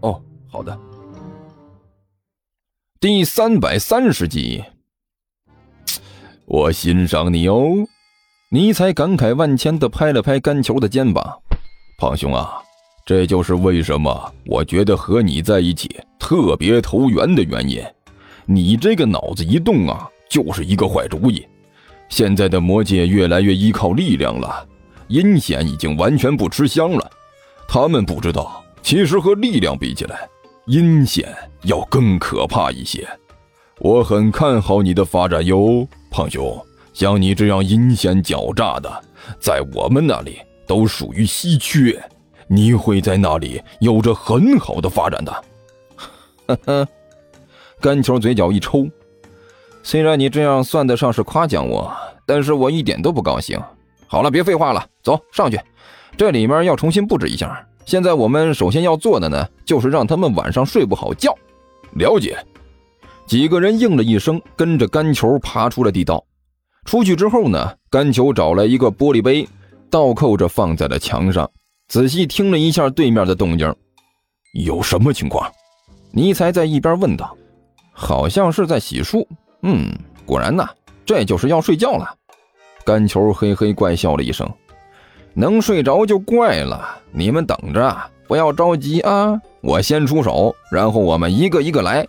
哦，好的。第三百三十集，我欣赏你哦。尼才感慨万千的拍了拍甘球的肩膀：“胖兄啊，这就是为什么我觉得和你在一起特别投缘的原因。你这个脑子一动啊，就是一个坏主意。现在的魔界越来越依靠力量了，阴险已经完全不吃香了。他们不知道，其实和力量比起来，阴险要更可怕一些。我很看好你的发展哟，胖兄。”像你这样阴险狡诈的，在我们那里都属于稀缺。你会在那里有着很好的发展的。呵呵，甘球嘴角一抽。虽然你这样算得上是夸奖我，但是我一点都不高兴。好了，别废话了，走上去。这里面要重新布置一下。现在我们首先要做的呢，就是让他们晚上睡不好觉。了解。几个人应了一声，跟着甘球爬出了地道。出去之后呢，甘球找来一个玻璃杯，倒扣着放在了墙上，仔细听了一下对面的动静，有什么情况？尼才在一边问道：“好像是在洗漱。”嗯，果然呐，这就是要睡觉了。甘球嘿嘿怪笑了一声：“能睡着就怪了，你们等着，不要着急啊，我先出手，然后我们一个一个来。”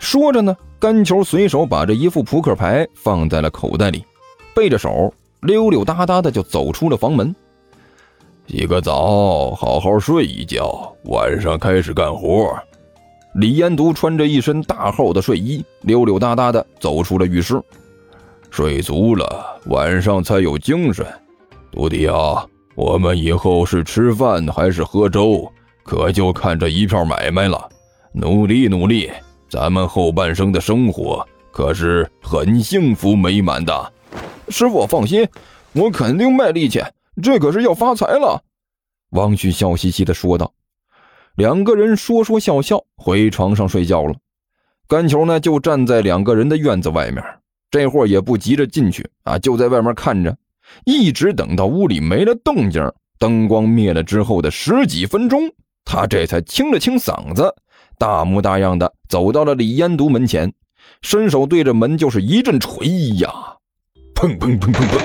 说着呢。甘球随手把这一副扑克牌放在了口袋里，背着手溜溜达达的就走出了房门。洗个澡，好好睡一觉，晚上开始干活。李延独穿着一身大厚的睡衣，溜溜达达的走出了浴室。睡足了，晚上才有精神。徒弟啊，我们以后是吃饭还是喝粥，可就看这一票买卖了。努力努力。咱们后半生的生活可是很幸福美满的，师傅放心，我肯定卖力气，这可是要发财了。王旭笑嘻嘻地说道。两个人说说笑笑回床上睡觉了。甘球呢，就站在两个人的院子外面，这会也不急着进去啊，就在外面看着，一直等到屋里没了动静，灯光灭了之后的十几分钟，他这才清了清嗓子。大模大样的走到了李烟独门前，伸手对着门就是一阵锤呀，砰砰砰砰砰！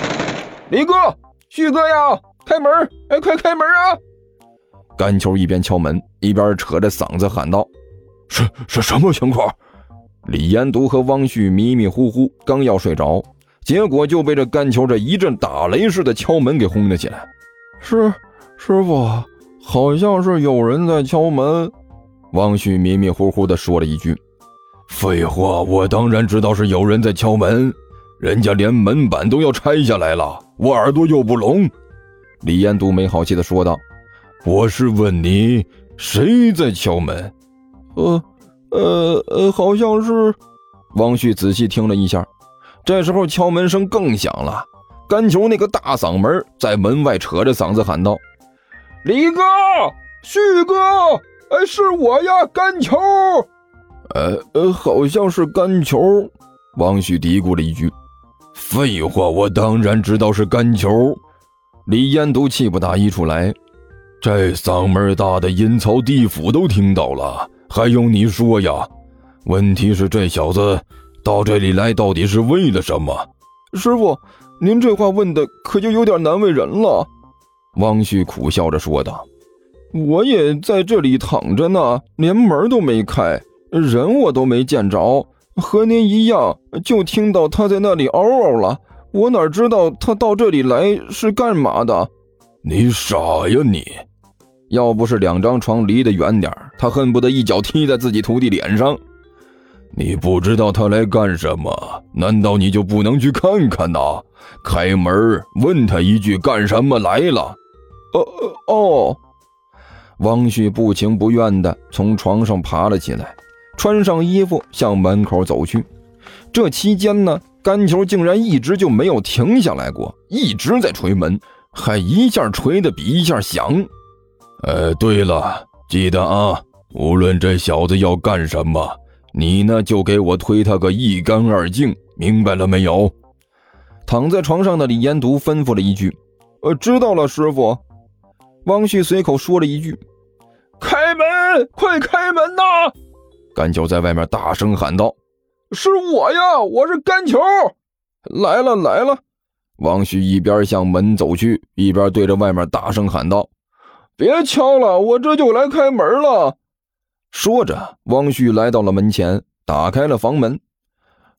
李哥、旭哥呀，开门！哎，快开门啊！甘秋一边敲门一边扯着嗓子喊道：“是是什么情况？”李延独和汪旭迷迷糊糊，刚要睡着，结果就被这甘球这一阵打雷似的敲门给轰了起来。是师傅，好像是有人在敲门。汪旭迷迷糊糊地说了一句：“废话，我当然知道是有人在敲门，人家连门板都要拆下来了，我耳朵又不聋。”李彦都没好气地说道：“我是问你，谁在敲门？”“呃，呃，呃，好像是。”汪旭仔细听了一下，这时候敲门声更响了，甘球那个大嗓门在门外扯着嗓子喊道：“李哥，旭哥！”哎，是我呀，甘球。呃呃，好像是甘球。王旭嘀咕了一句：“废话，我当然知道是甘球。”李彦都气不打一处来，这嗓门大的阴曹地府都听到了，还用你说呀？问题是这小子到这里来到底是为了什么？师傅，您这话问的可就有点难为人了。”汪旭苦笑着说道。我也在这里躺着呢，连门都没开，人我都没见着，和您一样，就听到他在那里嗷嗷了。我哪知道他到这里来是干嘛的？你傻呀你！要不是两张床离得远点他恨不得一脚踢在自己徒弟脸上。你不知道他来干什么？难道你就不能去看看呐？开门问他一句干什么来了？哦哦。王旭不情不愿地从床上爬了起来，穿上衣服向门口走去。这期间呢，甘球竟然一直就没有停下来过，一直在捶门，还一下捶的比一下响。呃，对了，记得啊，无论这小子要干什么，你呢就给我推他个一干二净，明白了没有？躺在床上的李延独吩咐了一句：“呃，知道了，师傅。”汪旭随口说了一句：“开门，快开门呐！”甘球在外面大声喊道：“是我呀，我是甘球，来了来了！”汪旭一边向门走去，一边对着外面大声喊道：“别敲了，我这就来开门了。”说着，汪旭来到了门前，打开了房门。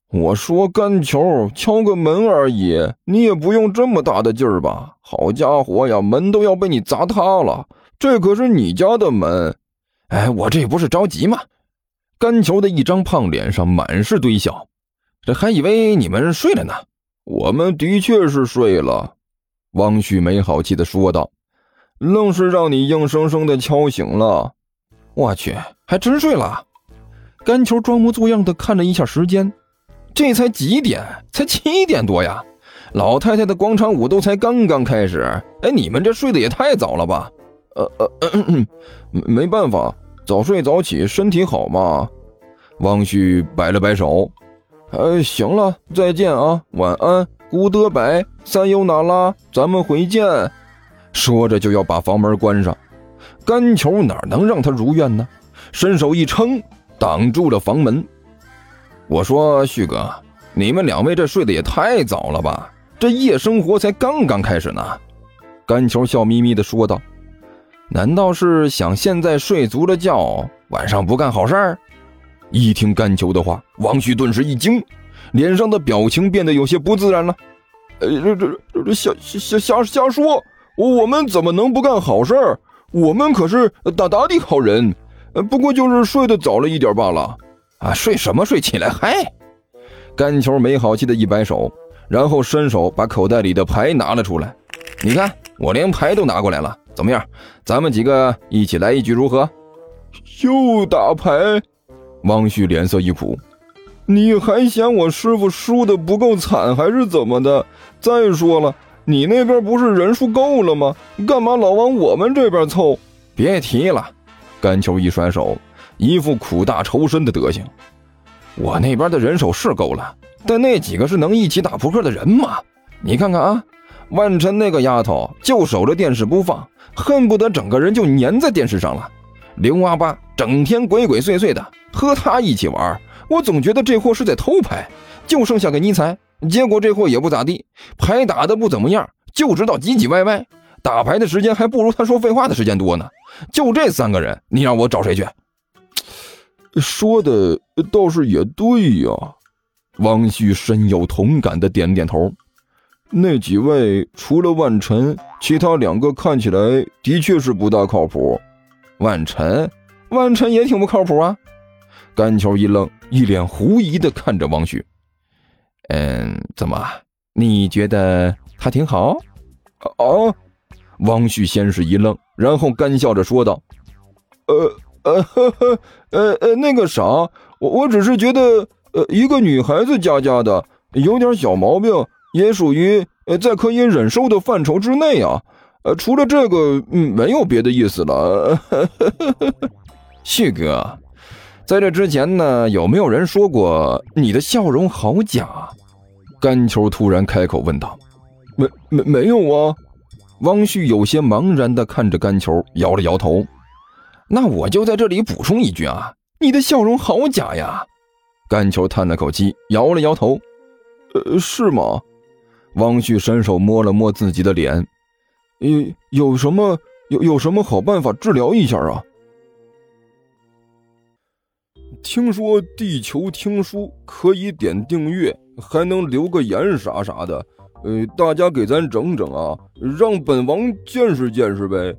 我说干球，敲个门而已，你也不用这么大的劲儿吧？好家伙呀，门都要被你砸塌了！这可是你家的门。哎，我这不是着急吗？干球的一张胖脸上满是堆笑，这还以为你们睡了呢。我们的确是睡了。汪旭没好气的说道：“愣是让你硬生生的敲醒了。我去，还真睡了。”干球装模作样的看了一下时间。这才几点？才七点多呀！老太太的广场舞都才刚刚开始。哎，你们这睡得也太早了吧？呃呃，没办法，早睡早起，身体好嘛。汪旭摆了摆手。哎，行了，再见啊，晚安，古德白，三优那拉，咱们回见。说着就要把房门关上。干球哪能让他如愿呢？伸手一撑，挡住了房门。我说旭哥，你们两位这睡得也太早了吧？这夜生活才刚刚开始呢。甘球笑眯眯地说道：“难道是想现在睡足了觉，晚上不干好事儿？”一听甘球的话，王旭顿时一惊，脸上的表情变得有些不自然了。“呃，这这这瞎瞎瞎瞎说！我们怎么能不干好事儿？我们可是大大的好人，呃不过就是睡得早了一点罢了。”啊，睡什么睡？起来嗨！甘球没好气的一摆手，然后伸手把口袋里的牌拿了出来。你看，我连牌都拿过来了，怎么样？咱们几个一起来一局如何？又打牌？汪旭脸色一苦。你还嫌我师傅输的不够惨，还是怎么的？再说了，你那边不是人数够了吗？干嘛老往我们这边凑？别提了！甘球一甩手。一副苦大仇深的德行，我那边的人手是够了，但那几个是能一起打扑克的人吗？你看看啊，万晨那个丫头就守着电视不放，恨不得整个人就粘在电视上了。刘阿八整天鬼鬼祟祟的，和他一起玩，我总觉得这货是在偷牌。就剩下个尼采，结果这货也不咋地，牌打的不怎么样，就知道唧唧歪歪，打牌的时间还不如他说废话的时间多呢。就这三个人，你让我找谁去？说的倒是也对呀，汪旭深有同感的点点头。那几位除了万晨，其他两个看起来的确是不大靠谱。万晨，万晨也挺不靠谱啊。甘球一愣，一脸狐疑的看着汪旭。嗯，怎么？你觉得他挺好？啊？汪旭先是一愣，然后干笑着说道：“呃。”呃呵呵，呃呃，那个啥，我我只是觉得，呃，一个女孩子家家的，有点小毛病，也属于呃在可以忍受的范畴之内啊。呃，除了这个，嗯，没有别的意思了。旭哥，在这之前呢，有没有人说过你的笑容好假？甘球突然开口问道。没没没有啊？汪旭有些茫然的看着甘球，摇了摇头。那我就在这里补充一句啊，你的笑容好假呀！甘球叹了口气，摇了摇头。呃，是吗？汪旭伸手摸了摸自己的脸，有有什么有有什么好办法治疗一下啊？听说地球听书可以点订阅，还能留个言啥啥的，呃，大家给咱整整啊，让本王见识见识呗。